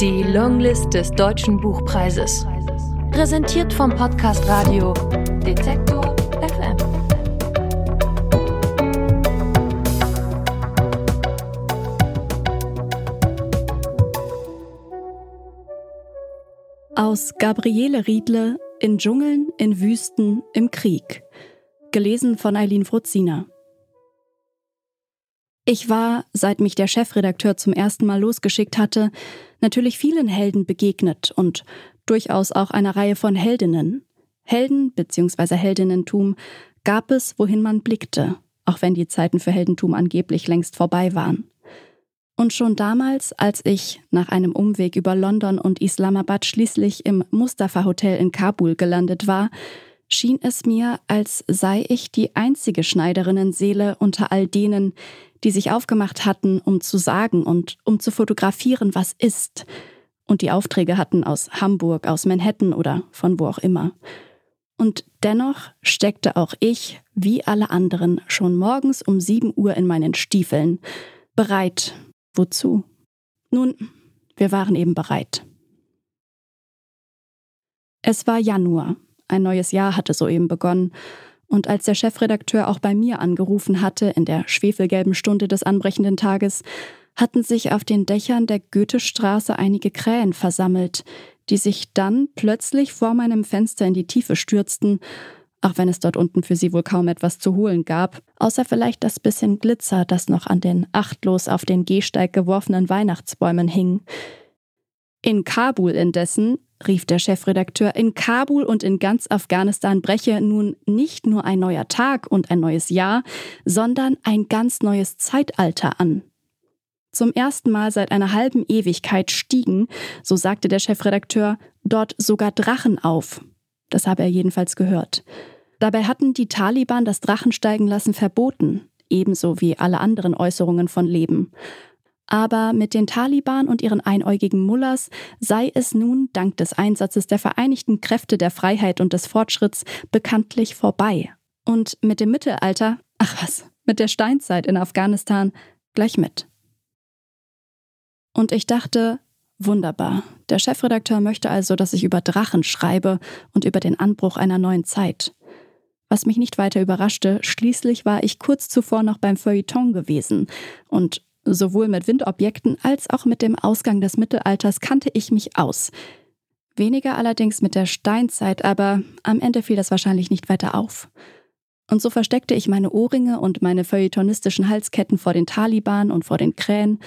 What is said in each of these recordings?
Die Longlist des Deutschen Buchpreises. Präsentiert vom Podcast Radio Detektor FM. Aus Gabriele Riedle In Dschungeln, in Wüsten, im Krieg. Gelesen von Eileen Fruzina. Ich war, seit mich der Chefredakteur zum ersten Mal losgeschickt hatte, natürlich vielen Helden begegnet und durchaus auch einer Reihe von Heldinnen. Helden bzw. Heldinnentum gab es, wohin man blickte, auch wenn die Zeiten für Heldentum angeblich längst vorbei waren. Und schon damals, als ich nach einem Umweg über London und Islamabad schließlich im Mustafa Hotel in Kabul gelandet war, schien es mir, als sei ich die einzige Schneiderinnenseele unter all denen, die sich aufgemacht hatten, um zu sagen und um zu fotografieren, was ist, und die Aufträge hatten aus Hamburg, aus Manhattan oder von wo auch immer. Und dennoch steckte auch ich, wie alle anderen, schon morgens um sieben Uhr in meinen Stiefeln, bereit. Wozu? Nun, wir waren eben bereit. Es war Januar, ein neues Jahr hatte soeben begonnen, und als der Chefredakteur auch bei mir angerufen hatte in der schwefelgelben Stunde des anbrechenden Tages, hatten sich auf den Dächern der Goethestraße einige Krähen versammelt, die sich dann plötzlich vor meinem Fenster in die Tiefe stürzten, auch wenn es dort unten für sie wohl kaum etwas zu holen gab, außer vielleicht das bisschen Glitzer, das noch an den achtlos auf den Gehsteig geworfenen Weihnachtsbäumen hing. In Kabul indessen rief der Chefredakteur, in Kabul und in ganz Afghanistan breche nun nicht nur ein neuer Tag und ein neues Jahr, sondern ein ganz neues Zeitalter an. Zum ersten Mal seit einer halben Ewigkeit stiegen, so sagte der Chefredakteur, dort sogar Drachen auf. Das habe er jedenfalls gehört. Dabei hatten die Taliban das Drachensteigen lassen verboten, ebenso wie alle anderen Äußerungen von Leben. Aber mit den Taliban und ihren einäugigen Mullahs sei es nun dank des Einsatzes der Vereinigten Kräfte der Freiheit und des Fortschritts bekanntlich vorbei. Und mit dem Mittelalter, ach was, mit der Steinzeit in Afghanistan gleich mit. Und ich dachte, wunderbar, der Chefredakteur möchte also, dass ich über Drachen schreibe und über den Anbruch einer neuen Zeit. Was mich nicht weiter überraschte, schließlich war ich kurz zuvor noch beim Feuilleton gewesen und Sowohl mit Windobjekten als auch mit dem Ausgang des Mittelalters kannte ich mich aus. Weniger allerdings mit der Steinzeit, aber am Ende fiel das wahrscheinlich nicht weiter auf. Und so versteckte ich meine Ohrringe und meine feuilletonistischen Halsketten vor den Taliban und vor den Krähen,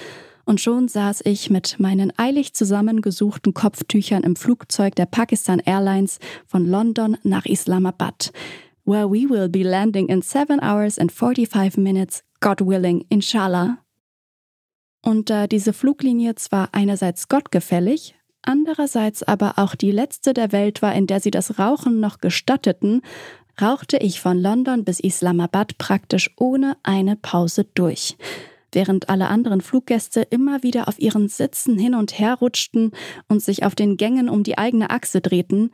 und schon saß ich mit meinen eilig zusammengesuchten Kopftüchern im Flugzeug der Pakistan Airlines von London nach Islamabad, where we will be landing in seven hours and 45 minutes, God willing, inshallah. Und da diese Fluglinie zwar einerseits gottgefällig, andererseits aber auch die letzte der Welt war, in der sie das Rauchen noch gestatteten, rauchte ich von London bis Islamabad praktisch ohne eine Pause durch, während alle anderen Fluggäste immer wieder auf ihren Sitzen hin und her rutschten und sich auf den Gängen um die eigene Achse drehten,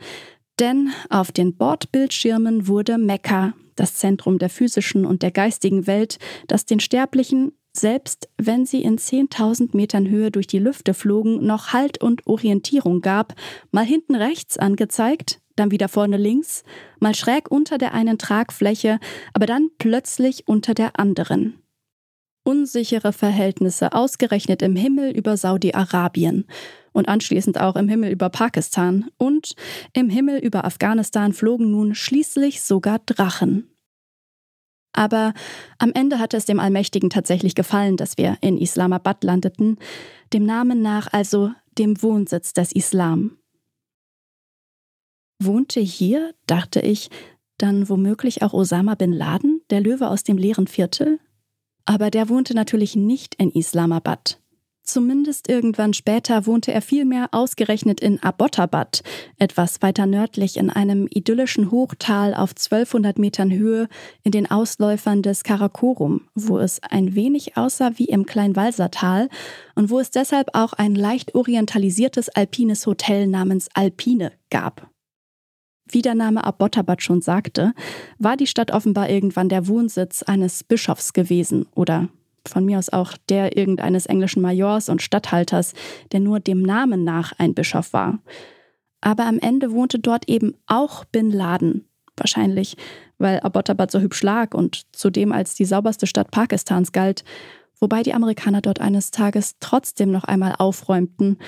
denn auf den Bordbildschirmen wurde Mekka, das Zentrum der physischen und der geistigen Welt, das den Sterblichen selbst wenn sie in 10.000 Metern Höhe durch die Lüfte flogen, noch Halt und Orientierung gab, mal hinten rechts angezeigt, dann wieder vorne links, mal schräg unter der einen Tragfläche, aber dann plötzlich unter der anderen. Unsichere Verhältnisse ausgerechnet im Himmel über Saudi-Arabien und anschließend auch im Himmel über Pakistan und im Himmel über Afghanistan flogen nun schließlich sogar Drachen. Aber am Ende hatte es dem Allmächtigen tatsächlich gefallen, dass wir in Islamabad landeten, dem Namen nach also dem Wohnsitz des Islam. Wohnte hier, dachte ich, dann womöglich auch Osama bin Laden, der Löwe aus dem leeren Viertel? Aber der wohnte natürlich nicht in Islamabad. Zumindest irgendwann später wohnte er vielmehr ausgerechnet in Abbottabad, etwas weiter nördlich in einem idyllischen Hochtal auf 1200 Metern Höhe in den Ausläufern des Karakorum, wo es ein wenig aussah wie im Kleinwalsertal und wo es deshalb auch ein leicht orientalisiertes alpines Hotel namens Alpine gab. Wie der Name Abbottabad schon sagte, war die Stadt offenbar irgendwann der Wohnsitz eines Bischofs gewesen oder von mir aus auch der irgendeines englischen Majors und Statthalters, der nur dem Namen nach ein Bischof war. Aber am Ende wohnte dort eben auch Bin Laden. Wahrscheinlich, weil Abbottabad so hübsch lag und zudem als die sauberste Stadt Pakistans galt, wobei die Amerikaner dort eines Tages trotzdem noch einmal aufräumten,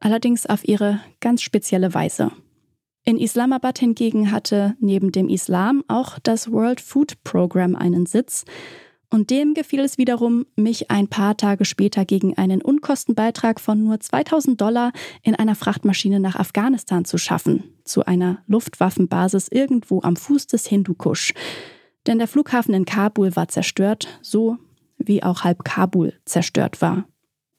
allerdings auf ihre ganz spezielle Weise. In Islamabad hingegen hatte neben dem Islam auch das World Food Program einen Sitz, und dem gefiel es wiederum, mich ein paar Tage später gegen einen Unkostenbeitrag von nur 2000 Dollar in einer Frachtmaschine nach Afghanistan zu schaffen, zu einer Luftwaffenbasis irgendwo am Fuß des Hindukusch. Denn der Flughafen in Kabul war zerstört, so wie auch halb Kabul zerstört war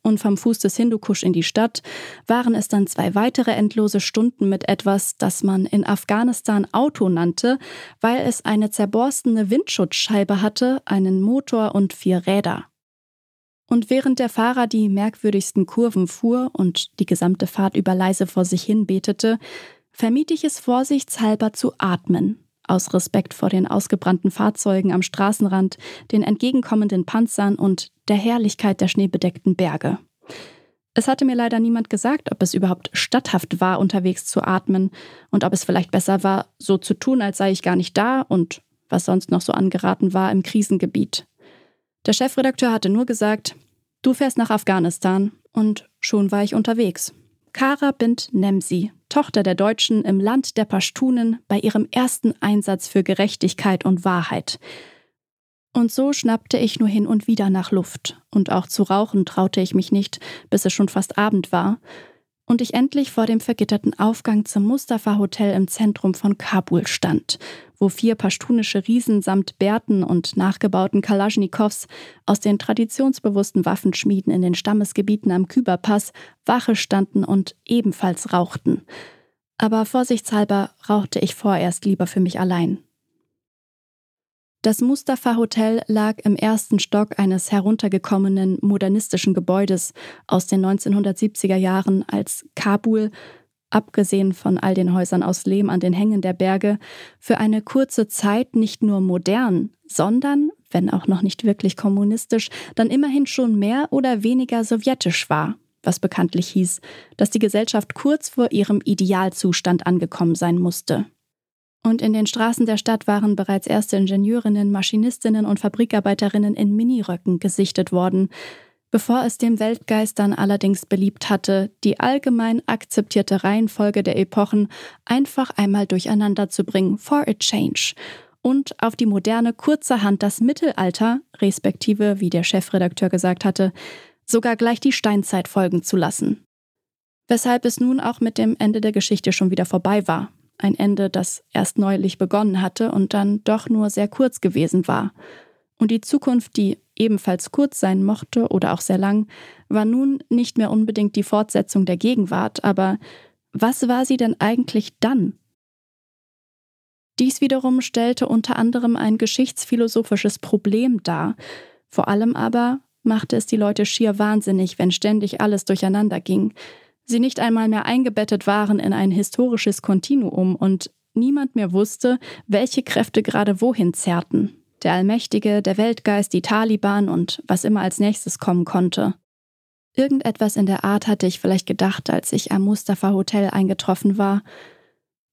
und vom Fuß des Hindukusch in die Stadt waren es dann zwei weitere endlose Stunden mit etwas, das man in Afghanistan Auto nannte, weil es eine zerborstene Windschutzscheibe hatte, einen Motor und vier Räder. Und während der Fahrer die merkwürdigsten Kurven fuhr und die gesamte Fahrt über leise vor sich hin betete, vermied ich es vorsichtshalber zu atmen aus Respekt vor den ausgebrannten Fahrzeugen am Straßenrand, den entgegenkommenden Panzern und der Herrlichkeit der schneebedeckten Berge. Es hatte mir leider niemand gesagt, ob es überhaupt statthaft war, unterwegs zu atmen und ob es vielleicht besser war, so zu tun, als sei ich gar nicht da und was sonst noch so angeraten war im Krisengebiet. Der Chefredakteur hatte nur gesagt, du fährst nach Afghanistan und schon war ich unterwegs. Kara Bint Nemsi, Tochter der Deutschen im Land der Pashtunen, bei ihrem ersten Einsatz für Gerechtigkeit und Wahrheit. Und so schnappte ich nur hin und wieder nach Luft, und auch zu rauchen traute ich mich nicht, bis es schon fast Abend war, und ich endlich vor dem vergitterten Aufgang zum Mustafa Hotel im Zentrum von Kabul stand, wo vier pashtunische Riesen samt Bärten und nachgebauten Kalaschnikows aus den traditionsbewussten Waffenschmieden in den Stammesgebieten am Küberpass Wache standen und ebenfalls rauchten. Aber vorsichtshalber rauchte ich vorerst lieber für mich allein. Das Mustafa Hotel lag im ersten Stock eines heruntergekommenen modernistischen Gebäudes aus den 1970er Jahren, als Kabul, abgesehen von all den Häusern aus Lehm an den Hängen der Berge, für eine kurze Zeit nicht nur modern, sondern, wenn auch noch nicht wirklich kommunistisch, dann immerhin schon mehr oder weniger sowjetisch war, was bekanntlich hieß, dass die Gesellschaft kurz vor ihrem Idealzustand angekommen sein musste. Und in den Straßen der Stadt waren bereits erste Ingenieurinnen, Maschinistinnen und Fabrikarbeiterinnen in Miniröcken gesichtet worden, bevor es dem Weltgeist dann allerdings beliebt hatte, die allgemein akzeptierte Reihenfolge der Epochen einfach einmal durcheinander zu bringen, for a change, und auf die moderne kurzerhand das Mittelalter, respektive, wie der Chefredakteur gesagt hatte, sogar gleich die Steinzeit folgen zu lassen. Weshalb es nun auch mit dem Ende der Geschichte schon wieder vorbei war, ein Ende, das erst neulich begonnen hatte und dann doch nur sehr kurz gewesen war. Und die Zukunft, die ebenfalls kurz sein mochte oder auch sehr lang, war nun nicht mehr unbedingt die Fortsetzung der Gegenwart, aber was war sie denn eigentlich dann? Dies wiederum stellte unter anderem ein geschichtsphilosophisches Problem dar, vor allem aber machte es die Leute schier wahnsinnig, wenn ständig alles durcheinander ging, sie nicht einmal mehr eingebettet waren in ein historisches Kontinuum und niemand mehr wusste, welche Kräfte gerade wohin zerrten. Der Allmächtige, der Weltgeist, die Taliban und was immer als nächstes kommen konnte. Irgendetwas in der Art hatte ich vielleicht gedacht, als ich am Mustafa Hotel eingetroffen war.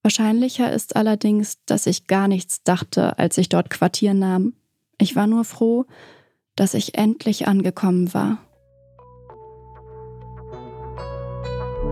Wahrscheinlicher ist allerdings, dass ich gar nichts dachte, als ich dort Quartier nahm. Ich war nur froh, dass ich endlich angekommen war.